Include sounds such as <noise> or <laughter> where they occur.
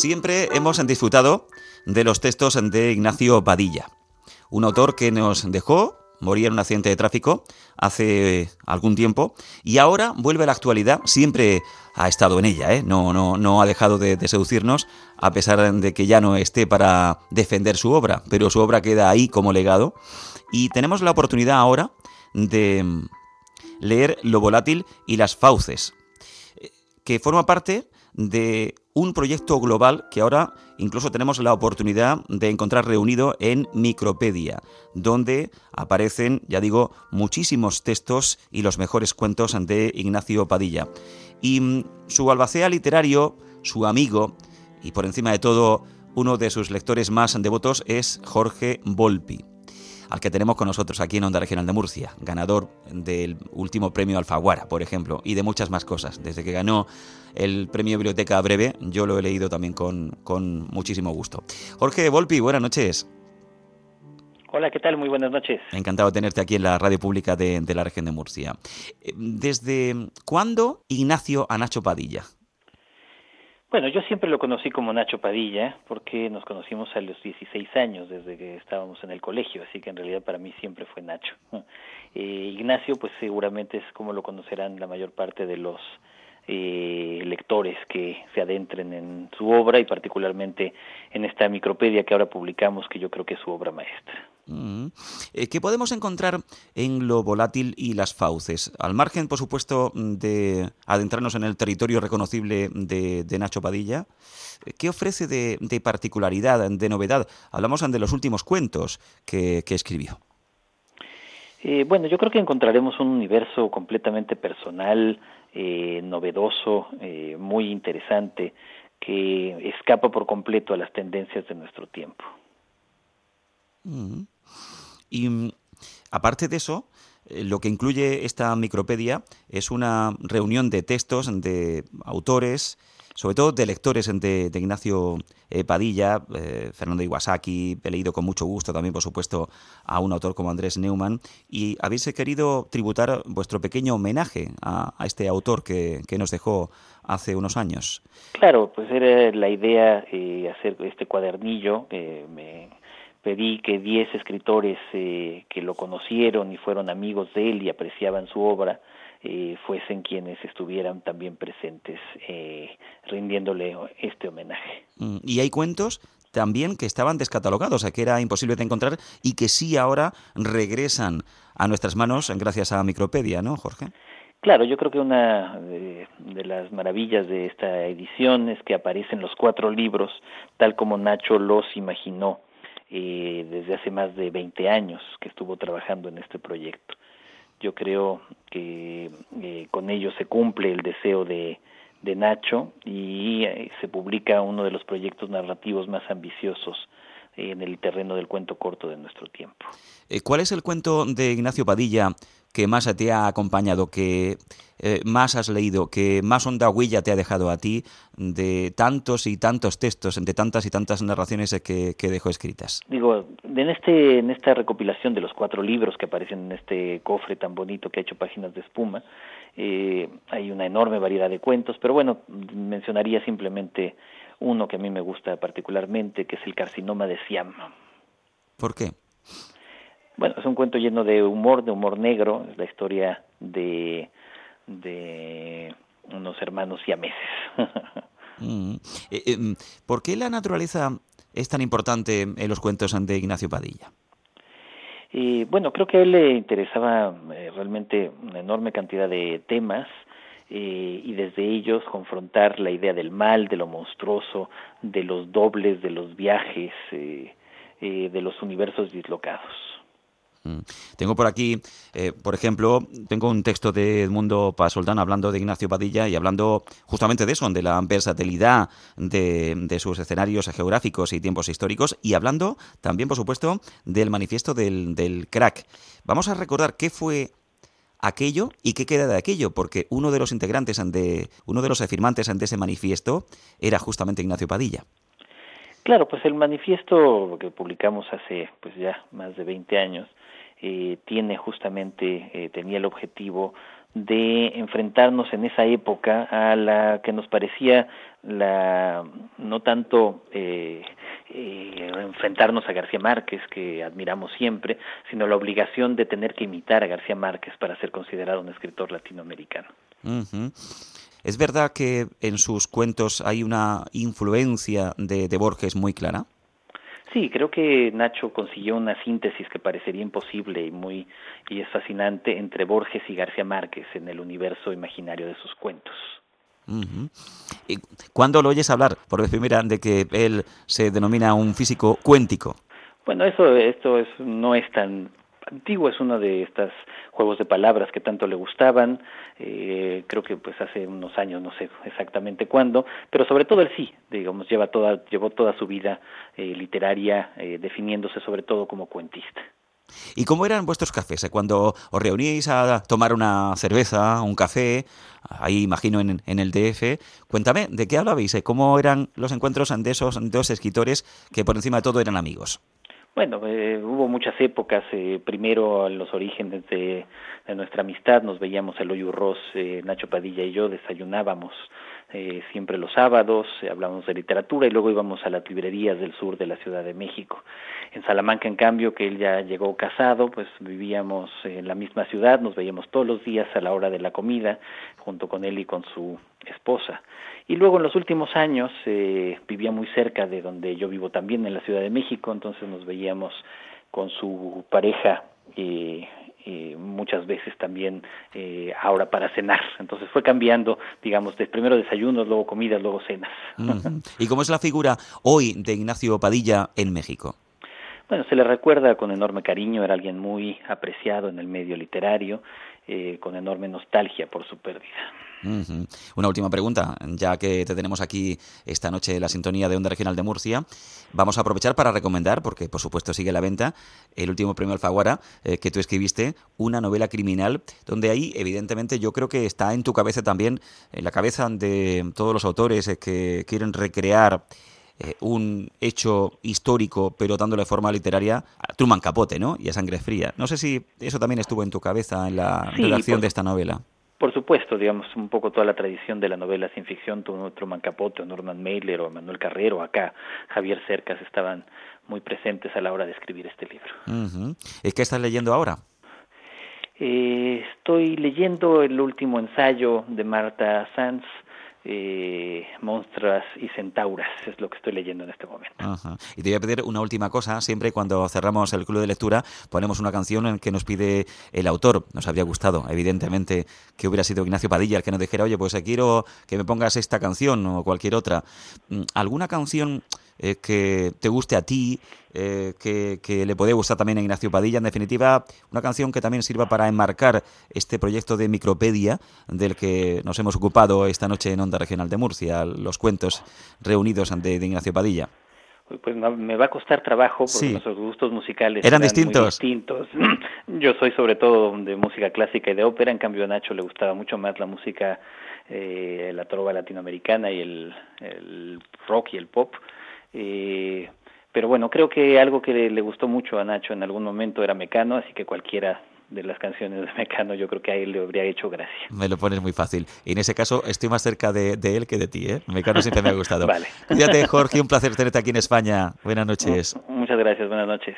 Siempre hemos disfrutado de los textos de Ignacio Padilla, un autor que nos dejó morir en un accidente de tráfico hace algún tiempo y ahora vuelve a la actualidad, siempre ha estado en ella, ¿eh? no, ha dejado de, de, seducirnos a pesar de que ya no esté para defender su obra, pero su obra queda ahí como legado y tenemos la oportunidad ahora de leer Lo volátil y las fauces, que forma parte de un proyecto global que ahora incluso tenemos la oportunidad de encontrar reunido en Micropedia, donde aparecen, ya digo, muchísimos textos y los mejores cuentos de Ignacio Padilla. Y mm, su albacea literario, su amigo y por encima de todo uno de sus lectores más devotos es Jorge Volpi al que tenemos con nosotros aquí en Onda Regional de Murcia, ganador del último premio Alfaguara, por ejemplo, y de muchas más cosas. Desde que ganó el premio Biblioteca Breve, yo lo he leído también con, con muchísimo gusto. Jorge Volpi, buenas noches. Hola, ¿qué tal? Muy buenas noches. Encantado de tenerte aquí en la radio pública de, de la región de Murcia. Eh, ¿Desde cuándo Ignacio a Nacho Padilla? Bueno, yo siempre lo conocí como Nacho Padilla, porque nos conocimos a los 16 años, desde que estábamos en el colegio, así que en realidad para mí siempre fue Nacho. <laughs> Eh, Ignacio, pues seguramente es como lo conocerán la mayor parte de los eh, lectores que se adentren en su obra y particularmente en esta micropedia que ahora publicamos, que yo creo que es su obra maestra. Mm. Eh, ¿Qué podemos encontrar en lo volátil y las fauces? Al margen, por supuesto, de adentrarnos en el territorio reconocible de, de Nacho Padilla, ¿qué ofrece de, de, particularidad, de novedad? Hablamos de los últimos cuentos que, que escribió. Eh, bueno, yo creo que encontraremos un universo completamente personal, eh, novedoso, eh, muy interesante, que escapa por completo a las tendencias de nuestro tiempo. Mm. Y mm, aparte de eso, eh, lo que incluye esta micropedia es una reunión de textos de autores, sobre todo de lectores de, de Ignacio eh, Padilla, eh, Fernando Iwasaki, he leído con mucho gusto también, por supuesto, a un autor como Andrés Neumann, y habéis querido tributar vuestro pequeño homenaje a, este autor que, nos dejó hace unos años. Claro, pues era la idea eh, hacer este cuadernillo, me pedí que 10 escritores eh, que lo conocieron y fueron amigos de él y apreciaban su obra, eh, fuesen quienes estuvieran también presentes eh, rindiéndole este homenaje. Mm, y hay cuentos también que estaban descatalogados, o sea, que era imposible de encontrar y que sí ahora regresan a nuestras manos gracias a Micropedia, ¿no, Jorge? Claro, yo creo que una de, de, las maravillas de esta edición es que aparecen los cuatro libros tal como Nacho los imaginó eh, desde hace más de 20 años que estuvo trabajando en este proyecto. Yo creo que eh, con ello se cumple el deseo de, de Nacho y eh, se publica uno de los proyectos narrativos más ambiciosos en el terreno del cuento corto de nuestro tiempo. ¿Cuál es el cuento de Ignacio Padilla que más te ha acompañado, que eh, más has leído, que más honda huella te ha dejado a ti de tantos y tantos textos, de tantas y tantas narraciones que, que, dejó escritas? Digo, en, este, en esta recopilación de los cuatro libros que aparecen en este cofre tan bonito que ha hecho Páginas de Espuma, eh, hay una enorme variedad de cuentos, pero bueno, mencionaría simplemente uno que a mí me gusta particularmente, que es el carcinoma de Siam. ¿Por qué? Bueno, es un cuento lleno de humor, de humor negro, es la historia de, de unos hermanos siameses. <laughs> mm. eh, eh, ¿Por qué la naturaleza es tan importante en los cuentos de Ignacio Padilla? Y bueno, creo que a él le interesaba eh, realmente una enorme cantidad de temas eh, y desde ellos confrontar la idea del mal, de lo monstruoso, de los dobles, de los viajes, eh, eh, de los universos dislocados. Mm. Tengo por aquí, por ejemplo, tengo un texto de Edmundo Pasoldán hablando de Ignacio Padilla y hablando justamente de eso, de la versatilidad de, de, sus escenarios geográficos y tiempos históricos y hablando también, por supuesto, del manifiesto del, del crack. Vamos a recordar qué fue aquello y qué queda de aquello, porque uno de los integrantes, de, uno de los afirmantes ante ese manifiesto era justamente Ignacio Padilla. Claro, pues el manifiesto que publicamos hace pues ya más de 20 años eh, tiene justamente, eh, tenía el objetivo de enfrentarnos en esa época a la que nos parecía la no tanto eh, eh, enfrentarnos a García Márquez que admiramos siempre sino la obligación de tener que imitar a García Márquez para ser considerado un escritor latinoamericano. Es verdad que en sus cuentos hay una influencia de, de Borges muy clara Sí, creo que Nacho consiguió una síntesis que parecería imposible y muy y es fascinante entre Borges y García Márquez en el universo imaginario de sus cuentos. ¿Y ¿Cuándo lo oyes hablar por vez primera de que él se denomina un físico cuéntico? Bueno, eso esto es, no es tan antiguo, es uno de estos juegos de palabras que tanto le gustaban, eh, creo que pues hace unos años, no sé exactamente cuándo, pero sobre todo él sí, digamos, lleva toda, llevó toda su vida eh, literaria eh, definiéndose sobre todo como cuentista. ¿Y cómo eran vuestros cafés? Eh, cuando os reuníais a tomar una cerveza, un café, ahí imagino en, en el DF, cuéntame, ¿de qué hablabais? Eh, ¿Cómo eran los encuentros de esos dos escritores que por encima de todo eran amigos? Bueno, eh, hubo muchas épocas. Eh, primero, los orígenes de, nuestra amistad, nos veíamos Eloy Urroz, eh, Nacho Padilla y yo, desayunábamos eh, siempre los sábados, eh, hablábamos de literatura y luego íbamos a las librerías del sur de la Ciudad de México. En Salamanca, en cambio, que él ya llegó casado, pues vivíamos en la misma ciudad, nos veíamos todos los días a la hora de la comida, junto con él y con su esposa. Y luego en los últimos años eh, vivía muy cerca de donde yo vivo también, en la Ciudad de México, entonces nos veíamos con su pareja eh, eh, muchas veces también eh, ahora para cenar. Entonces fue cambiando, digamos, de primero desayunos, luego comidas, luego cenas. ¿Y cómo es la figura hoy de Ignacio Padilla en México? Bueno, se le recuerda con enorme cariño, era alguien muy apreciado en el medio literario, eh, con enorme nostalgia por su pérdida. Una última pregunta, ya que te tenemos aquí esta noche en la sintonía de Onda Regional de Murcia, vamos a aprovechar para recomendar, porque por supuesto sigue la venta, el último premio Alfaguara eh, que tú escribiste, una novela criminal, donde ahí evidentemente yo creo que está en tu cabeza también, en la cabeza de todos los autores eh, que quieren recrear eh, un hecho histórico, pero dándole forma literaria a Truman Capote, ¿no? Y a Sangre Fría. No sé si eso también estuvo en tu cabeza en la sí, redacción por, de esta novela. Por supuesto, digamos, un poco toda la tradición de la novela sin ficción, Truman Capote, o Norman Mailer, o Manuel Carrero, acá Javier Cercas estaban muy presentes a la hora de escribir este libro. Uh -huh. ¿Y qué estás leyendo ahora? Eh, estoy leyendo el último ensayo de Marta Sanz, eh, y centauras, es lo que estoy leyendo en este momento. Y te voy a pedir una última cosa, siempre cuando cerramos el club de lectura ponemos una canción en que nos pide el autor, nos habría gustado, evidentemente, que hubiera sido Ignacio Padilla el que nos dijera, oye, pues quiero que me pongas esta canción o cualquier otra. Mm, ¿Alguna canción eh, que te guste a ti, eh, que, que, le puede gustar también a Ignacio Padilla. En definitiva, una canción que también sirva para enmarcar este proyecto de micropedia del que nos hemos ocupado esta noche en Onda Regional de Murcia, los cuentos reunidos de Ignacio Padilla. Pues me va a costar trabajo porque sí. nuestros gustos musicales eran, eran distintos. distintos. <clears throat> Yo soy sobre todo de música clásica y de ópera, en cambio a Nacho le gustaba mucho más la música, eh, la trova latinoamericana y el, el rock y el pop. Eh, pero bueno, creo que algo que le, le, gustó mucho a Nacho en algún momento era Mecano, así que cualquiera de las canciones de Mecano yo creo que a él le habría hecho gracia. Me lo pones muy fácil. Y en ese caso estoy más cerca de, de él que de ti, ¿eh? Mecano siempre me ha gustado. <laughs> vale. Cuídate, Jorge, un placer tenerte aquí en España. Buenas noches. Muchas gracias, buenas noches.